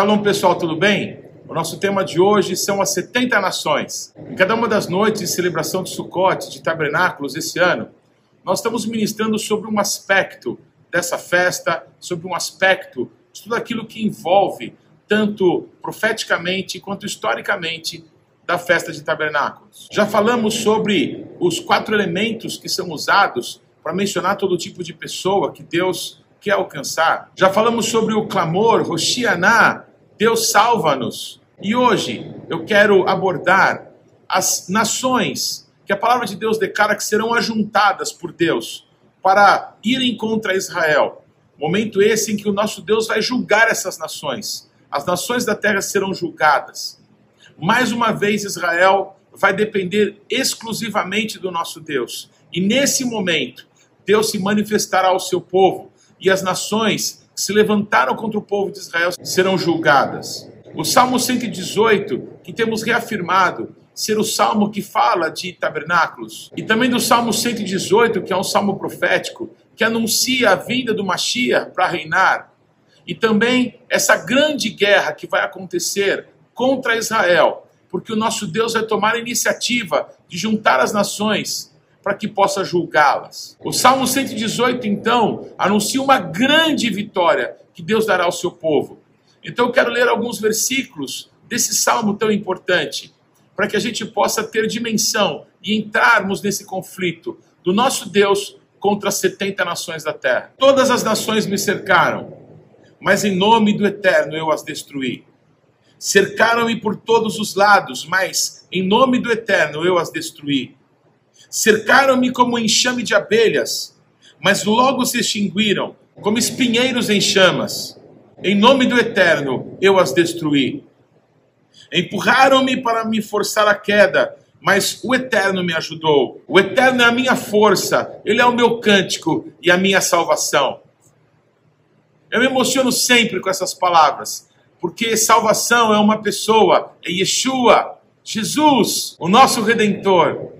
Shalom pessoal, tudo bem? O nosso tema de hoje são as 70 nações. Em cada uma das noites de celebração de Sukkot, de tabernáculos esse ano, nós estamos ministrando sobre um aspecto dessa festa, sobre um aspecto de tudo aquilo que envolve, tanto profeticamente quanto historicamente, da festa de tabernáculos. Já falamos sobre os quatro elementos que são usados para mencionar todo tipo de pessoa que Deus quer alcançar. Já falamos sobre o clamor, Roshianá, Deus salva-nos. E hoje eu quero abordar as nações que a palavra de Deus declara que serão ajuntadas por Deus para irem contra Israel. Momento esse em que o nosso Deus vai julgar essas nações. As nações da terra serão julgadas. Mais uma vez, Israel vai depender exclusivamente do nosso Deus. E nesse momento, Deus se manifestará ao seu povo e as nações se levantaram contra o povo de Israel serão julgadas. O Salmo 118, que temos reafirmado ser o salmo que fala de tabernáculos, e também do Salmo 118, que é um salmo profético, que anuncia a vinda do Mashiach para reinar, e também essa grande guerra que vai acontecer contra Israel, porque o nosso Deus vai tomar a iniciativa de juntar as nações para que possa julgá-las. O Salmo 118, então, anuncia uma grande vitória que Deus dará ao seu povo. Então eu quero ler alguns versículos desse salmo tão importante, para que a gente possa ter dimensão e entrarmos nesse conflito do nosso Deus contra as 70 nações da terra. Todas as nações me cercaram, mas em nome do Eterno eu as destruí. Cercaram-me por todos os lados, mas em nome do Eterno eu as destruí. Cercaram-me como enxame de abelhas, mas logo se extinguiram, como espinheiros em chamas. Em nome do Eterno eu as destruí. Empurraram-me para me forçar a queda, mas o Eterno me ajudou. O Eterno é a minha força, Ele é o meu cântico e a minha salvação. Eu me emociono sempre com essas palavras porque salvação é uma pessoa, é Yeshua, Jesus, o nosso redentor,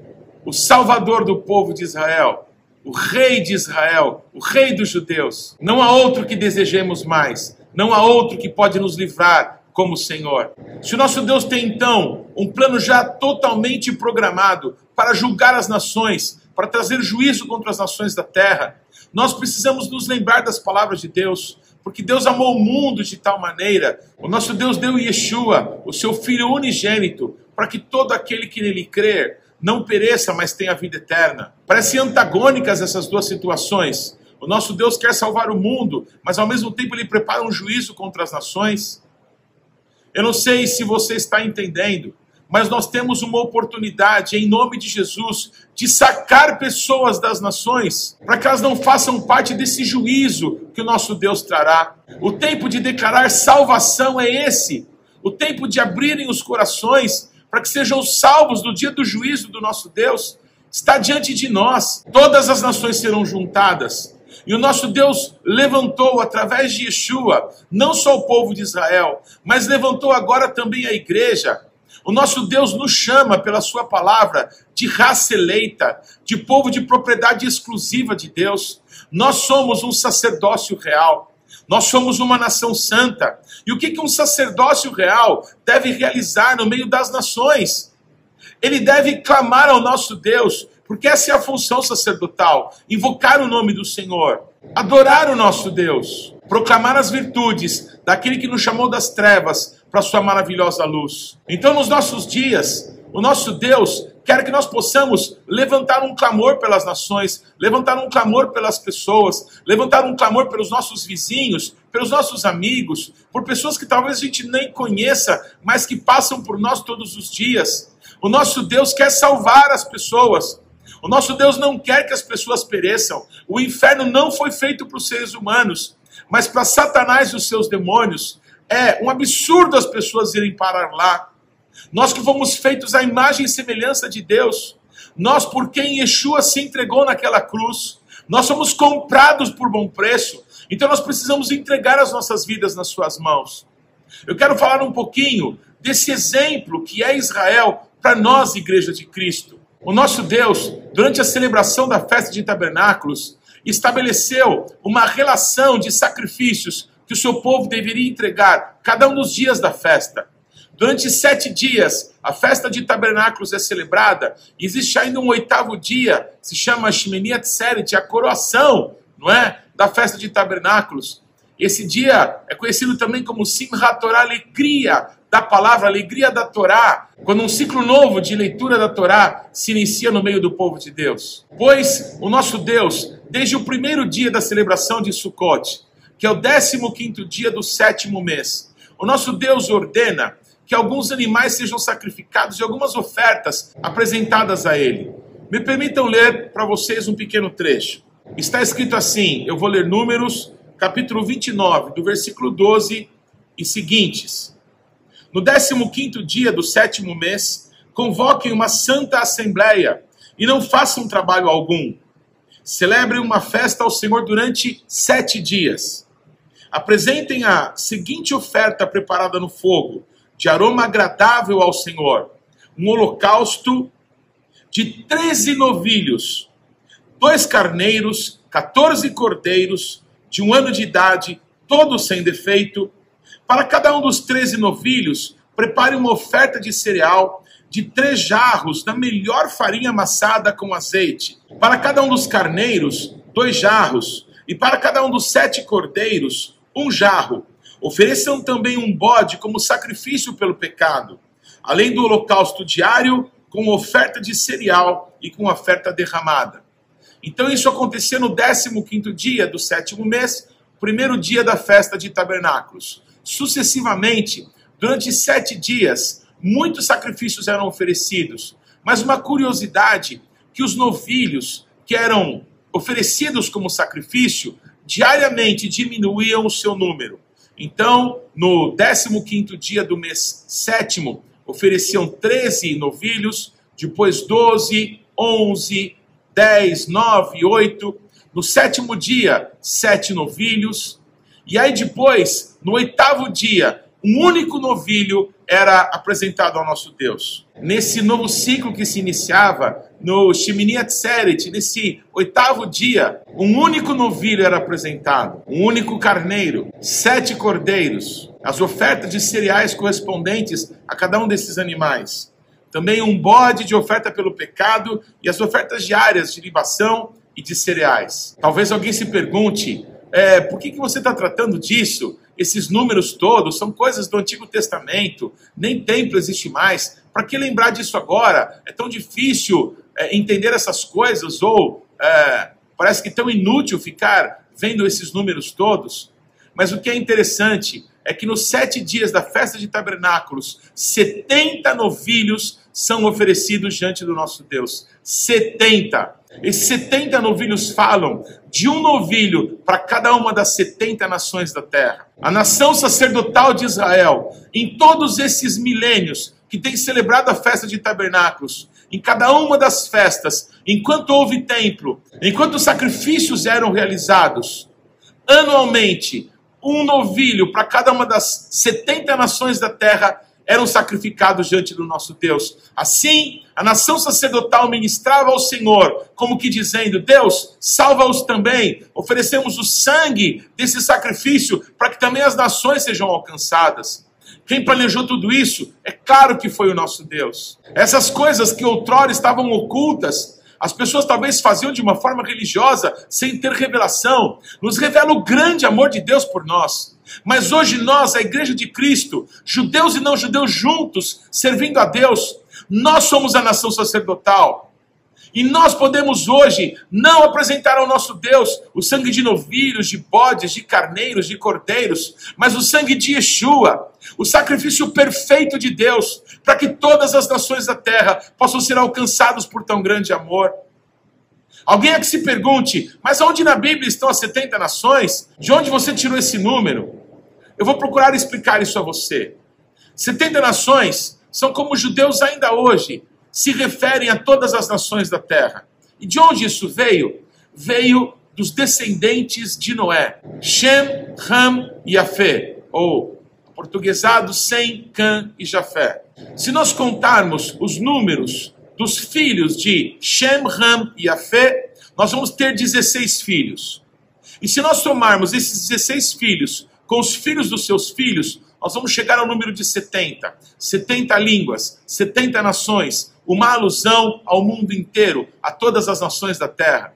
o salvador do povo de Israel, o rei de Israel, o rei dos judeus. Não há outro que desejemos mais, não há outro que pode nos livrar como o Senhor. Se o nosso Deus tem então um plano já totalmente programado para julgar as nações, para trazer juízo contra as nações da terra, nós precisamos nos lembrar das palavras de Deus, porque Deus amou o mundo de tal maneira, o nosso Deus deu Yeshua, o seu Filho unigênito, para que todo aquele que nele crer não pereça, mas tenha vida eterna. Parecem antagônicas essas duas situações. O nosso Deus quer salvar o mundo, mas ao mesmo tempo ele prepara um juízo contra as nações. Eu não sei se você está entendendo, mas nós temos uma oportunidade, em nome de Jesus, de sacar pessoas das nações, para que elas não façam parte desse juízo que o nosso Deus trará. O tempo de declarar salvação é esse, o tempo de abrirem os corações para que sejam salvos do dia do juízo do nosso Deus. Está diante de nós, todas as nações serão juntadas. E o nosso Deus levantou através de Yeshua, não só o povo de Israel, mas levantou agora também a igreja o nosso Deus nos chama pela Sua palavra de raça eleita, de povo de propriedade exclusiva de Deus. Nós somos um sacerdócio real. Nós somos uma nação santa. E o que, um sacerdócio real deve realizar no meio das nações? Ele deve clamar ao nosso Deus, porque essa é a função sacerdotal: invocar o nome do Senhor, adorar o nosso Deus, proclamar as virtudes daquele que nos chamou das trevas para sua maravilhosa luz. Então, nos nossos dias, o nosso Deus quer que nós possamos levantar um clamor pelas nações, levantar um clamor pelas pessoas, levantar um clamor pelos nossos vizinhos, pelos nossos amigos, por pessoas que talvez a gente nem conheça, mas que passam por nós todos os dias. O nosso Deus quer salvar as pessoas. O nosso Deus não quer que as pessoas pereçam. O inferno não foi feito para os seres humanos, mas para Satanás e os seus demônios. É um absurdo as pessoas irem parar lá. Nós que fomos feitos à imagem e semelhança de Deus, nós por quem Yeshua se entregou naquela cruz, nós somos comprados por bom preço, então nós precisamos entregar as nossas vidas nas suas mãos. Eu quero falar um pouquinho desse exemplo que é Israel para nós, Igreja de Cristo. O nosso Deus, durante a celebração da festa de tabernáculos, estabeleceu uma relação de sacrifícios que o seu povo deveria entregar cada um dos dias da festa. Durante sete dias, a festa de tabernáculos é celebrada. Existe ainda um oitavo dia, se chama Shemini Atzeret, a coroação, não é? Da festa de tabernáculos. Esse dia é conhecido também como Simchat Torah, alegria da palavra, alegria da Torá, quando um ciclo novo de leitura da Torá se inicia no meio do povo de Deus. Pois o nosso Deus, desde o primeiro dia da celebração de Sukkot, que é o décimo quinto dia do sétimo mês, o nosso Deus ordena que alguns animais sejam sacrificados e algumas ofertas apresentadas a ele. Me permitam ler para vocês um pequeno trecho. Está escrito assim, eu vou ler Números, capítulo 29, do versículo 12 e seguintes. No 15 dia do sétimo mês, convoquem uma santa assembleia e não façam trabalho algum. Celebrem uma festa ao Senhor durante sete dias. Apresentem a seguinte oferta preparada no fogo: de aroma agradável ao Senhor, um holocausto de treze novilhos, dois carneiros, quatorze cordeiros, de um ano de idade, todos sem defeito. Para cada um dos treze novilhos, prepare uma oferta de cereal de três jarros da melhor farinha amassada com azeite. Para cada um dos carneiros, dois jarros. E para cada um dos sete cordeiros, um jarro. Ofereçam também um bode como sacrifício pelo pecado, além do holocausto diário, com oferta de cereal e com oferta derramada. Então isso acontecia no 15 dia do sétimo mês, primeiro dia da festa de tabernáculos. Sucessivamente, durante sete dias, muitos sacrifícios eram oferecidos. Mas uma curiosidade, que os novilhos que eram oferecidos como sacrifício, diariamente diminuíam o seu número. Então, no 15 dia do mês sétimo, ofereciam 13 novilhos, depois 12, 11, 10, 9, 8. No sétimo dia, sete novilhos. E aí depois, no oitavo dia, um único novilho era apresentado ao nosso Deus. Nesse novo ciclo que se iniciava, no Shemini Atzeret, nesse oitavo dia, um único novilho era apresentado, um único carneiro, sete cordeiros, as ofertas de cereais correspondentes a cada um desses animais. Também um bode de oferta pelo pecado e as ofertas diárias de libação e de cereais. Talvez alguém se pergunte, é, por que, que você está tratando disso? Esses números todos são coisas do Antigo Testamento, nem templo existe mais. Para que lembrar disso agora? É tão difícil é, entender essas coisas, ou é, parece que tão inútil ficar vendo esses números todos. Mas o que é interessante é que nos sete dias da festa de tabernáculos, 70 novilhos são oferecidos diante do nosso Deus. 70. Esses 70 novilhos falam de um novilho para cada uma das 70 nações da terra. A nação sacerdotal de Israel, em todos esses milênios que tem celebrado a festa de tabernáculos, em cada uma das festas, enquanto houve templo, enquanto os sacrifícios eram realizados, anualmente, um novilho para cada uma das 70 nações da terra eram sacrificados diante do nosso Deus. Assim, a nação sacerdotal ministrava ao Senhor, como que dizendo: Deus, salva-os também. Oferecemos o sangue desse sacrifício para que também as nações sejam alcançadas. Quem planejou tudo isso? É claro que foi o nosso Deus. Essas coisas que outrora estavam ocultas, as pessoas talvez faziam de uma forma religiosa, sem ter revelação, nos revela o grande amor de Deus por nós. Mas hoje nós, a igreja de Cristo, judeus e não judeus juntos, servindo a Deus, nós somos a nação sacerdotal. E nós podemos hoje não apresentar ao nosso Deus o sangue de novilhos, de bodes, de carneiros, de cordeiros, mas o sangue de Yeshua, o sacrifício perfeito de Deus, para que todas as nações da terra possam ser alcançados por tão grande amor. Alguém é que se pergunte, mas onde na Bíblia estão as 70 nações? De onde você tirou esse número? Eu vou procurar explicar isso a você. 70 nações são como os judeus ainda hoje se referem a todas as nações da terra. E de onde isso veio? Veio dos descendentes de Noé. Shem, Ham e Afé, ou portuguesado Sem, Cã e Jafé. Se nós contarmos os números dos filhos de Shem, Ham e Afé, nós vamos ter 16 filhos. E se nós somarmos esses 16 filhos com os filhos dos seus filhos, nós vamos chegar ao número de 70. 70 línguas, 70 nações, uma alusão ao mundo inteiro, a todas as nações da terra.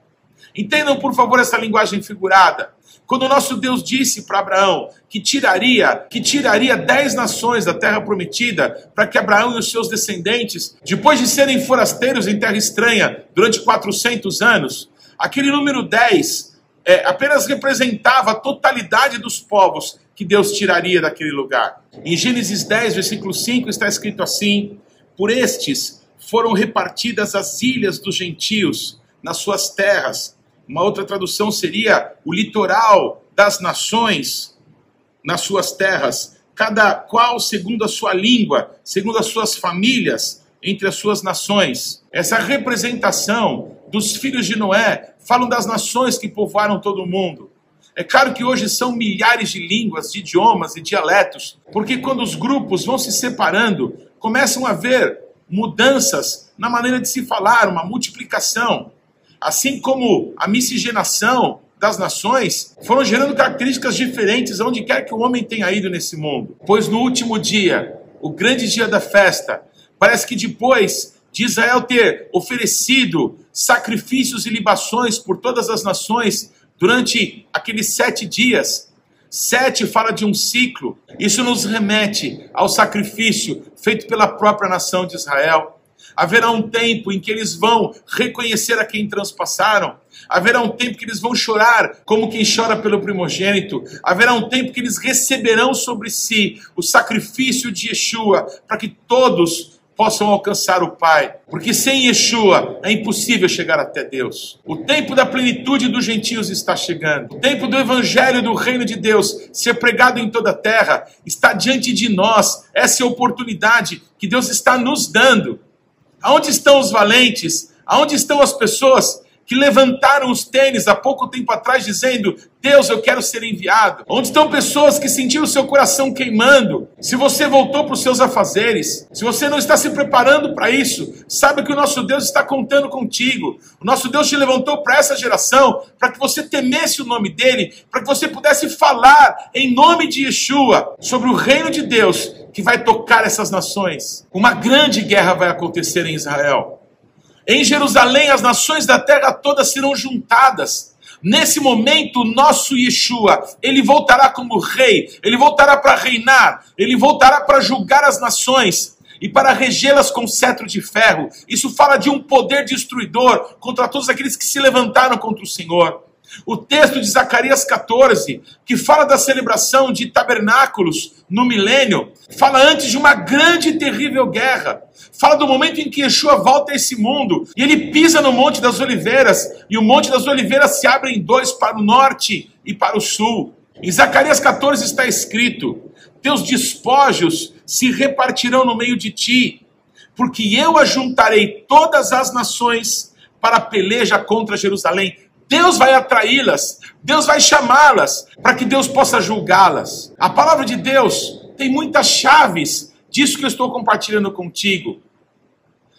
Entendam, por favor, essa linguagem figurada. Quando nosso Deus disse para Abraão que tiraria, que tiraria dez nações da terra prometida, para que Abraão e os seus descendentes, depois de serem forasteiros em terra estranha durante 400 anos, aquele número 10 é, apenas representava a totalidade dos povos que Deus tiraria daquele lugar. Em Gênesis 10, versículo 5, está escrito assim: Por estes foram repartidas as ilhas dos gentios nas suas terras uma outra tradução seria o litoral das nações nas suas terras, cada qual segundo a sua língua, segundo as suas famílias, entre as suas nações. Essa representação dos filhos de Noé falam das nações que povoaram todo o mundo. É claro que hoje são milhares de línguas, de idiomas e dialetos, porque quando os grupos vão se separando, começam a haver mudanças na maneira de se falar, uma multiplicação assim como a miscigenação das nações, foram gerando características diferentes onde quer que o homem tenha ido nesse mundo. Pois no último dia, o grande dia da festa, parece que depois de Israel ter oferecido sacrifícios e libações por todas as nações durante aqueles sete dias, Sete fala de um ciclo. Isso nos remete ao sacrifício feito pela própria nação de Israel. Haverá um tempo em que eles vão reconhecer a quem transpassaram. Haverá um tempo que eles vão chorar como quem chora pelo primogênito. Haverá um tempo que eles receberão sobre si o sacrifício de Yeshua, para que todos possam alcançar o Pai. Porque sem Yeshua é impossível chegar até Deus. O tempo da plenitude dos gentios está chegando. O tempo do evangelho do reino de Deus ser pregado em toda a terra está diante de nós. Essa é a oportunidade que Deus está nos dando. Aonde estão os valentes? Aonde estão as pessoas que levantaram os tênis há pouco tempo atrás dizendo: Deus, eu quero ser enviado? Onde estão pessoas que sentiram seu coração queimando? Se você voltou para os seus afazeres, se você não está se preparando para isso, saiba que o nosso Deus está contando contigo. O nosso Deus te levantou para essa geração, para que você temesse o nome dele, para que você pudesse falar em nome de Yeshua sobre o reino de Deus que vai tocar essas nações. Uma grande guerra vai acontecer em Israel. Em Jerusalém, as nações da terra todas serão juntadas. Nesse momento, o nosso Yeshua, ele voltará como rei, ele voltará para reinar, ele voltará para julgar as nações e para regê-las com cetro de ferro. Isso fala de um poder destruidor contra todos aqueles que se levantaram contra o Senhor. O texto de Zacarias 14, que fala da celebração de tabernáculos no milênio, fala antes de uma grande e terrível guerra. Fala do momento em que Yeshua volta a esse mundo e ele pisa no Monte das Oliveiras, e o Monte das Oliveiras se abre em dois para o norte e para o sul. Em Zacarias 14 está escrito: Teus despojos se repartirão no meio de ti, porque eu ajuntarei todas as nações para a peleja contra Jerusalém. Deus vai atraí-las, Deus vai chamá-las, para que Deus possa julgá-las. A palavra de Deus tem muitas chaves disso que eu estou compartilhando contigo.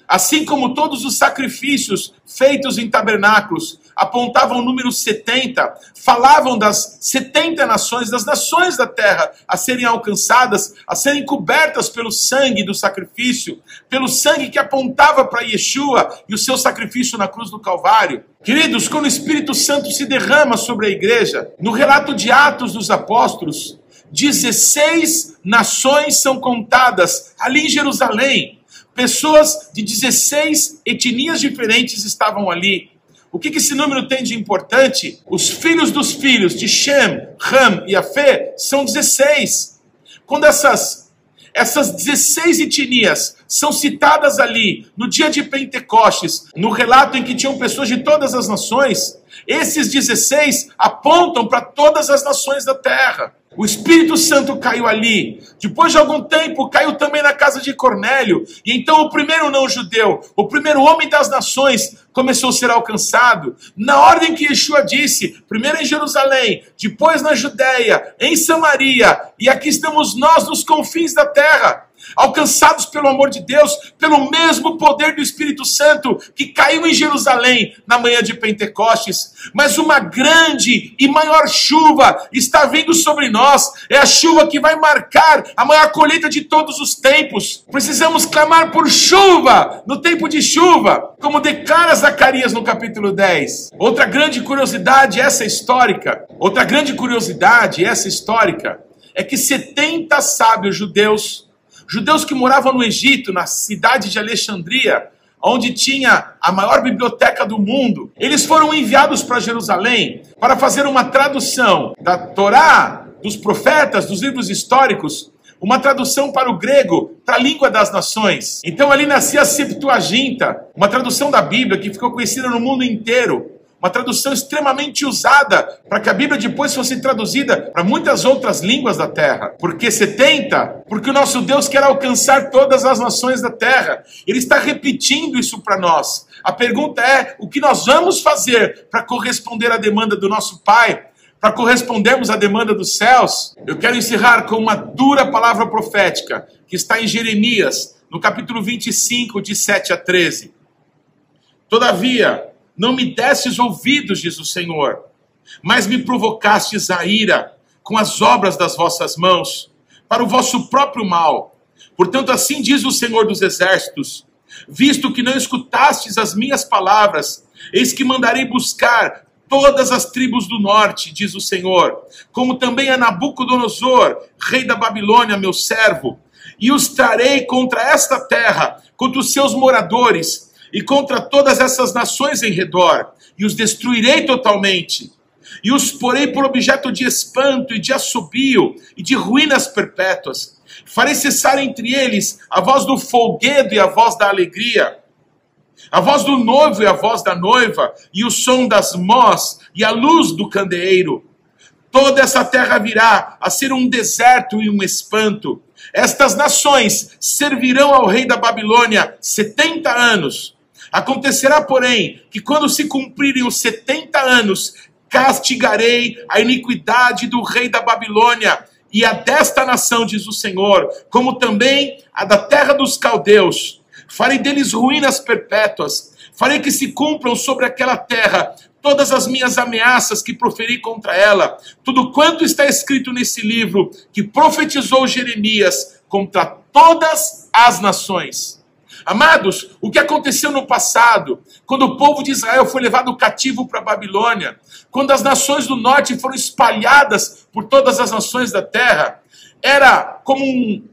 Assim como todos os sacrifícios feitos em tabernáculos apontavam o número 70, falavam das 70 nações, das nações da terra a serem alcançadas, a serem cobertas pelo sangue do sacrifício, pelo sangue que apontava para Yeshua e o seu sacrifício na cruz do Calvário. Queridos, quando o Espírito Santo se derrama sobre a igreja, no relato de Atos dos Apóstolos, 16 nações são contadas ali em Jerusalém Pessoas de 16 etnias diferentes estavam ali. O que, esse número tem de importante? Os filhos dos filhos de Shem, Ram e Afé são 16. Quando essas, essas 16 etnias são citadas ali no dia de Pentecostes, no relato em que tinham pessoas de todas as nações, esses 16 apontam para todas as nações da terra. O Espírito Santo caiu ali. Depois de algum tempo, caiu também na casa de Cornélio. E então o primeiro não-judeu, o primeiro homem das nações, começou a ser alcançado. Na ordem que Yeshua disse, primeiro em Jerusalém, depois na Judéia, em Samaria, e aqui estamos nós nos confins da terra. Alcançados pelo amor de Deus, pelo mesmo poder do Espírito Santo que caiu em Jerusalém na manhã de Pentecostes. Mas uma grande e maior chuva está vindo sobre nós. É a chuva que vai marcar a maior colheita de todos os tempos. Precisamos clamar por chuva no tempo de chuva, como declara Zacarias no capítulo 10. Outra grande curiosidade, essa histórica, outra grande curiosidade, essa histórica, é que 70 sábios judeus Judeus que moravam no Egito, na cidade de Alexandria, onde tinha a maior biblioteca do mundo, eles foram enviados para Jerusalém para fazer uma tradução da Torá, dos profetas, dos livros históricos, uma tradução para o grego, para a língua das nações. Então ali nascia a Septuaginta, uma tradução da Bíblia que ficou conhecida no mundo inteiro uma tradução extremamente usada para que a Bíblia depois fosse traduzida para muitas outras línguas da terra. Por que 70? Porque o nosso Deus quer alcançar todas as nações da terra. Ele está repetindo isso para nós. A pergunta é: o que nós vamos fazer para corresponder à demanda do nosso Pai? Para correspondermos à demanda dos céus? Eu quero encerrar com uma dura palavra profética que está em Jeremias, no capítulo 25, de 7 a 13. Todavia, não me desses ouvidos, diz o Senhor, mas me provocastes a ira com as obras das vossas mãos, para o vosso próprio mal. Portanto, assim diz o Senhor dos Exércitos: visto que não escutastes as minhas palavras, eis que mandarei buscar todas as tribos do norte, diz o Senhor, como também a Nabucodonosor, rei da Babilônia, meu servo, e os trarei contra esta terra, contra os seus moradores, e contra todas essas nações em redor, e os destruirei totalmente, e os porei por objeto de espanto e de assobio e de ruínas perpétuas. Farei cessar entre eles a voz do folguedo e a voz da alegria, a voz do noivo e a voz da noiva, e o som das mós e a luz do candeeiro. Toda essa terra virá a ser um deserto e um espanto. Estas nações servirão ao rei da Babilônia setenta anos Acontecerá, porém, que quando se cumprirem os setenta anos, castigarei a iniquidade do rei da Babilônia e a desta nação, diz o Senhor, como também a da terra dos caldeus. Farei deles ruínas perpétuas, farei que se cumpram sobre aquela terra todas as minhas ameaças que proferi contra ela, tudo quanto está escrito nesse livro que profetizou Jeremias contra todas as nações. Amados, o que aconteceu no passado, quando o povo de Israel foi levado cativo para a Babilônia, quando as nações do norte foram espalhadas por todas as nações da terra, era como um,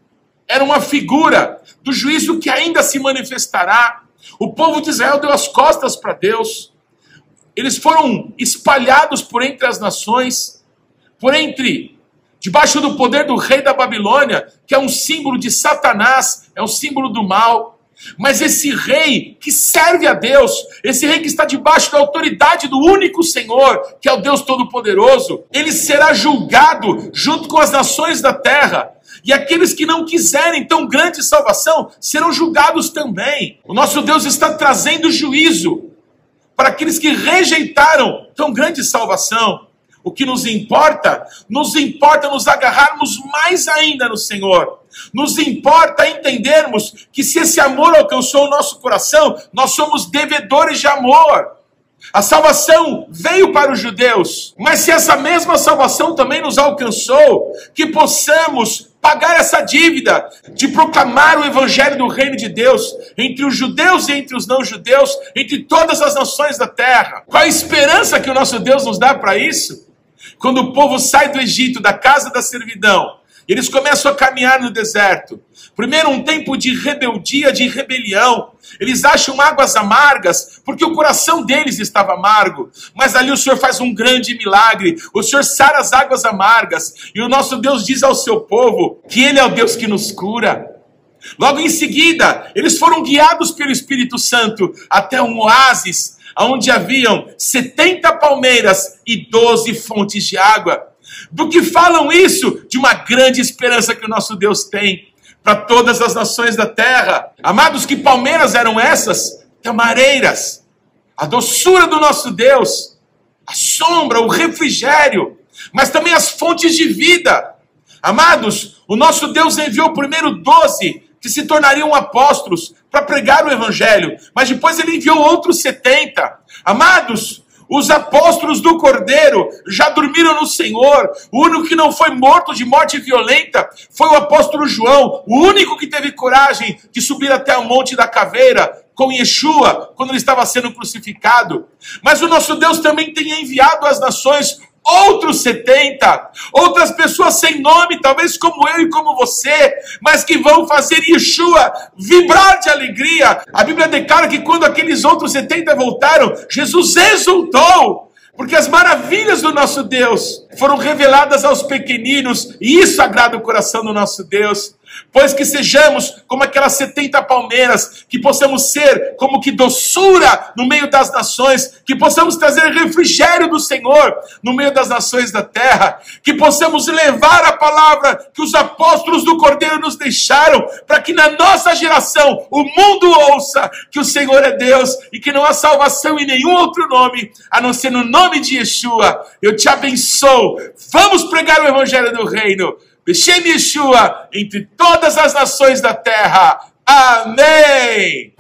era uma figura do juízo que ainda se manifestará. O povo de Israel deu as costas para Deus. Eles foram espalhados por entre as nações, por entre debaixo do poder do rei da Babilônia, que é um símbolo de Satanás, é um símbolo do mal. Mas esse rei que serve a Deus, esse rei que está debaixo da autoridade do único Senhor, que é o Deus Todo-Poderoso, ele será julgado junto com as nações da terra. E aqueles que não quiserem tão grande salvação serão julgados também. O nosso Deus está trazendo juízo para aqueles que rejeitaram tão grande salvação. O que nos importa, nos importa nos agarrarmos mais ainda no Senhor. Nos importa entendermos que se esse amor alcançou o nosso coração, nós somos devedores de amor. A salvação veio para os judeus, mas se essa mesma salvação também nos alcançou, que possamos pagar essa dívida de proclamar o evangelho do reino de Deus entre os judeus e entre os não judeus, entre todas as nações da terra. Qual a esperança que o nosso Deus nos dá para isso? Quando o povo sai do Egito, da casa da servidão, eles começam a caminhar no deserto. Primeiro, um tempo de rebeldia, de rebelião. Eles acham águas amargas, porque o coração deles estava amargo. Mas ali o Senhor faz um grande milagre. O Senhor sara as águas amargas. E o nosso Deus diz ao seu povo que Ele é o Deus que nos cura. Logo em seguida, eles foram guiados pelo Espírito Santo até um oásis, onde haviam 70 palmeiras e 12 fontes de água. Do que falam isso? De uma grande esperança que o nosso Deus tem para todas as nações da terra. Amados, que palmeiras eram essas? Tamareiras. A doçura do nosso Deus, a sombra, o refrigério, mas também as fontes de vida. Amados, o nosso Deus enviou primeiro doze que se tornariam apóstolos para pregar o evangelho, mas depois ele enviou outros setenta. Amados, os apóstolos do Cordeiro já dormiram no Senhor. O único que não foi morto de morte violenta foi o apóstolo João, o único que teve coragem de subir até o Monte da Caveira com Yeshua quando ele estava sendo crucificado. Mas o nosso Deus também tem enviado às nações outros 70, outras pessoas sem nome, talvez como eu e como você, mas que vão fazer Yeshua vibrar de alegria. A Bíblia declara que quando aqueles outros 70 voltaram, Jesus exultou. Porque as maravilhas do nosso Deus foram reveladas aos pequeninos, e isso agrada o coração do nosso Deus. Pois que sejamos como aquelas 70 palmeiras, que possamos ser como que doçura no meio das nações, que possamos trazer refrigério do Senhor no meio das nações da terra, que possamos levar a palavra que os apóstolos do Cordeiro nos deixaram, para que na nossa geração o mundo ouça que o Senhor é Deus e que não há salvação em nenhum outro nome, a não ser no nome de Yeshua. Eu te abençoo. Vamos pregar o evangelho do reino. Beshem Yeshua entre todas as nações da terra. Amém!